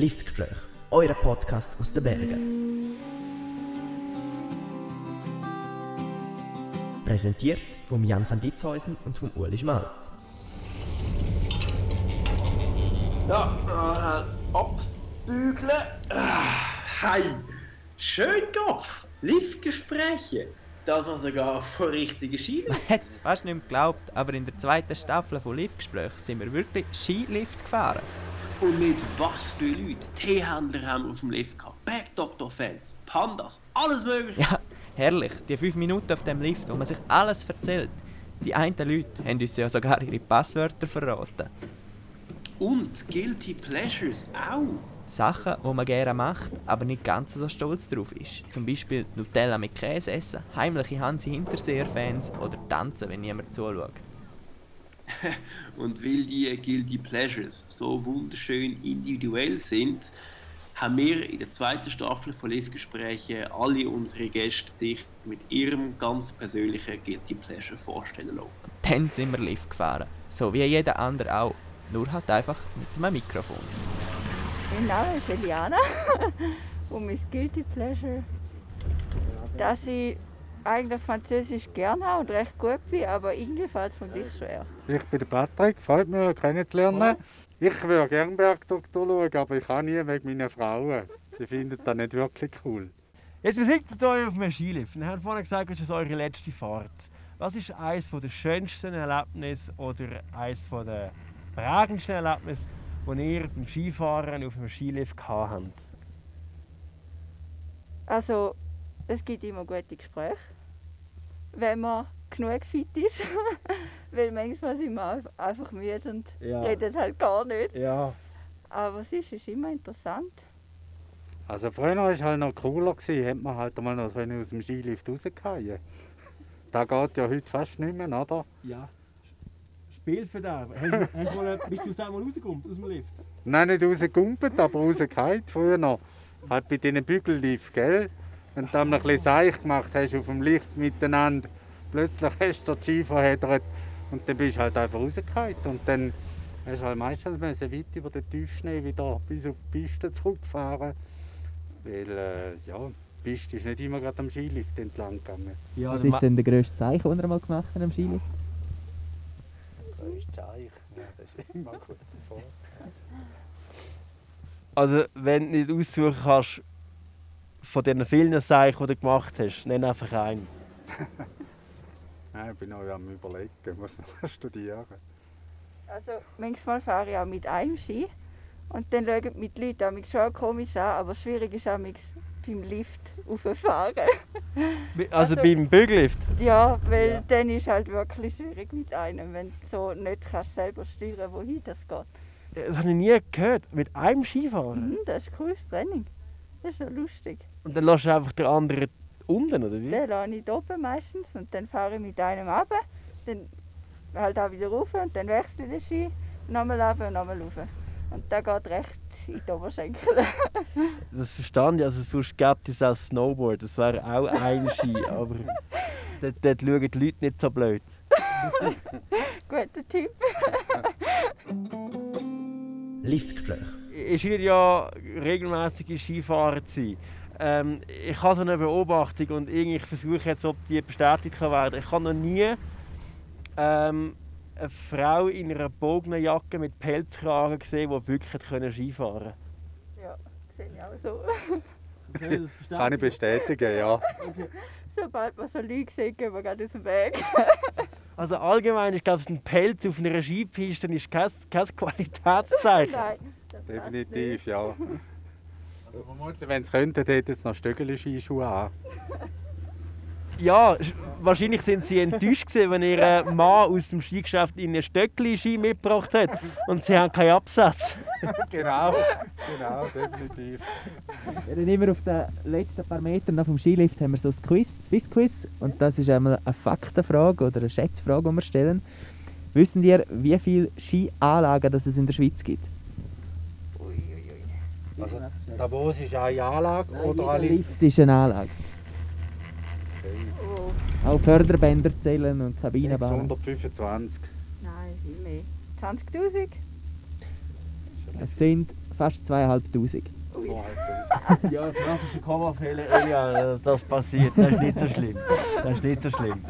Liftgespräch, euer Podcast aus den Bergen. Präsentiert von Jan van Ditzhäusen und von Uli Schmalz. Ja, äh, abbügeln. Ah, Hi. Schön, Kopf. Liftgespräche. Das war sogar von richtigen Skiliften. hätte es fast nicht geglaubt, aber in der zweiten Staffel von Liftgespräch sind wir wirklich Skilift gefahren. Und mit was für Leuten. Teehändler haben wir auf dem Lift gehabt. Backdoctor-Fans, Pandas, alles mögliche. Ja, herrlich, die fünf Minuten auf dem Lift, wo man sich alles erzählt. Die einen Leute haben uns ja sogar ihre Passwörter verraten. Und Guilty Pleasures auch. Sachen, die man gerne macht, aber nicht ganz so stolz drauf ist. Zum Beispiel Nutella mit Käse essen, heimliche Hansi Hinterseher-Fans oder tanzen, wenn niemand zuschaut. Und weil die Guilty Pleasures so wunderschön individuell sind, haben wir in der zweiten Staffel von Liftgespräche alle unsere Gäste sich mit ihrem ganz persönlichen Guilty Pleasure vorstellen lassen. Dann sind wir Lift gefahren. So wie jeder andere auch. Nur halt einfach mit einem Mikrofon. Mein Name ist Eliana und mein Guilty Pleasure, dass ich eigentlich Französisch gerne habe und recht gut bin, aber irgendwie fällt es mir gleich schwer. Ich bin der Patrick, freut mich, euch kennenzulernen. Ich würde gerne Bergdoktor schauen, aber ich kann nie wegen meiner Frauen. Die finden das nicht wirklich cool. Jetzt, wie seid ihr hier auf einem Skilift? Wir haben vorhin gesagt, es ist eure letzte Fahrt. Was ist eines der schönsten Erlebnisse oder eines der prägendsten Erlebnisse, die ihr beim Skifahren auf einem Skilift gehabt habt? Also, es gibt immer gute Gespräche, wenn man genug fit ist. Weil manchmal sind wir einf- einfach müde und Ja. reden halt gar nicht. Ja. Aber es ist, ist immer interessant. Also früher war es halt noch cooler, gewesen, hätte man halt mal noch aus dem Skilift rausgehen Das geht ja heute fast nicht mehr, oder? Ja. Spielverderber. Hast, du- hast mal, bist du selber rausgekommen aus dem Lift? Nein, nicht rausgegumpelt, aber rausgefallen früher noch. Halt bei diesen Bügellift, gell? Wenn du dann ein bisschen Seich gemacht hast auf dem Lift miteinander, plötzlich hast du den Ski verheddert und dann bist du halt einfach rausgefallen. Und dann hast du halt meistens müssen weit über den Tiefschnee wieder bis auf die Piste zurückfahren. Weil, äh, ja, die Piste ist nicht immer gerade am Skilift entlang gegangen. Ja, Was ist denn der grösste Zeichen, den ihr mal gemacht habt am Skilift? Größtes Seich, ja, das ist immer gut davor. Also, wenn du nicht aussuchen kannst, von diesen vielen Zeichen, die du gemacht hast, nenn einfach eins. Nein, ich bin noch am überlegen, ich muss noch studieren. Also, manchmal fahre ich auch mit einem Ski und dann schauen die Leute mich schon komisch an, aber schwierig ist auch beim Lift rauffahren. Also, Also- beim Bügellift? Ja, weil Ja. dann ist halt wirklich schwierig mit einem, wenn du so nicht kannst selber steuern wohin das geht. Das habe ich nie gehört. Mit einem Skifahren? Mhm, das ist cooles Training. Das ist ja lustig. Und dann lässt du einfach den anderen unten, oder wie? Den lasse ich oben meistens und dann fahre ich mit einem runter, dann halt auch wieder rauf und dann wechsle ich den Ski, nochmal runter und nochmal rauf. Und der geht recht in die Oberschenkel. Das verstand ich. Also, sonst gibt es auch Snowboard. Das wäre auch ein Ski. Aber dort, dort schauen die Leute nicht so blöd. Guter Tipp. Liftgespräch. Ich scheine ja regelmäßige Skifahrer zu sein. Ähm, ich habe so eine Beobachtung und irgendwie versuche jetzt, ob die bestätigt kann werden. Ich habe noch nie ähm, eine Frau in einer bogenen Jacke mit Pelzkragen gesehen, die wirklich können Skifahren Ja, sehe ich auch so. konnte. Kann ich bestätigen, ja. Sobald man so Leute sieht, gehen wir gerade aus dem Weg. Also allgemein ist glaube ich, ein Pelz auf einer Skipiste ist kein, kein Qualitätszeichen. Nein, Definitiv, ja. Also vermutlich, wenn sie könnten, hätten sie noch Stöckeli-Skischuhe an. Ja, sch- wahrscheinlich sind sie enttäuscht gewesen, wenn ihr Mann aus dem Skigeschäft ihnen ein Stöckli Ski mitgebracht hat und sie haben keinen Absatz. genau, genau, definitiv. Ja, dann immer auf den letzten paar Metern nach dem Skilift haben wir so ein Quiz, Swiss Quiz. Und das ist einmal eine Faktenfrage oder eine Schätzfrage, die wir stellen. Wissen ihr, wie viele Skianlagen das es in der Schweiz gibt? Also, Davos ist eine Anlage oder jeder alle? Lift ist eine Anlage. Oh, Auch Förderbänder zählen und Kabinenbahnen. 625. nein, viel mehr. 20'000? Es sind fast 2500. Ja, klassischer Kommafehler, Elia, das, das passiert, das ist nicht so schlimm. Das ist nicht so schlimm.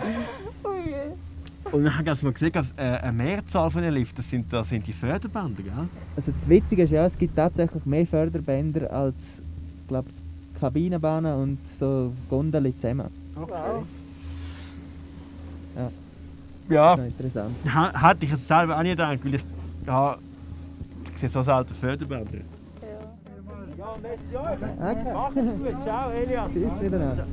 Und dann hast du mal gesehen, dass, äh, eine Mehrzahl von den Liften, das sind, das sind die Förderbänder, gell? Also das Witzige ist ja, es gibt tatsächlich mehr Förderbänder als glaub, Kabinenbahnen und so Gondeli zusammen. Wow. Ja, noch interessant. ha- hätte ich es selber auch nicht gedacht, weil ich, ja, ich sehe so selten Förderbänder. Ja. Ja, merci euch. Okay. Macht's gut. Ciao, Elia. Tschüss miteinander.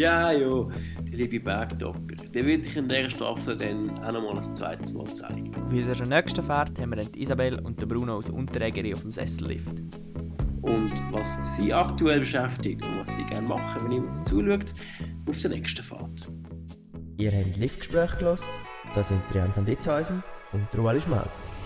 Ja, ja, der liebe Bergdoktor. Der wird sich in dieser Staffel dann auch noch mal ein zweites Mal zeigen. Auf unserer nächsten Fahrt haben wir dann die Isabel und den Bruno aus Unterägeri auf dem Sessellift. Und was sie aktuell beschäftigt und was sie gerne machen, wenn ihr uns zuschaut, auf der nächsten Fahrt. Ihr habt Liftgespräch gehört. Da sind Trian van Ditzhäusen und Ruali Schmalz.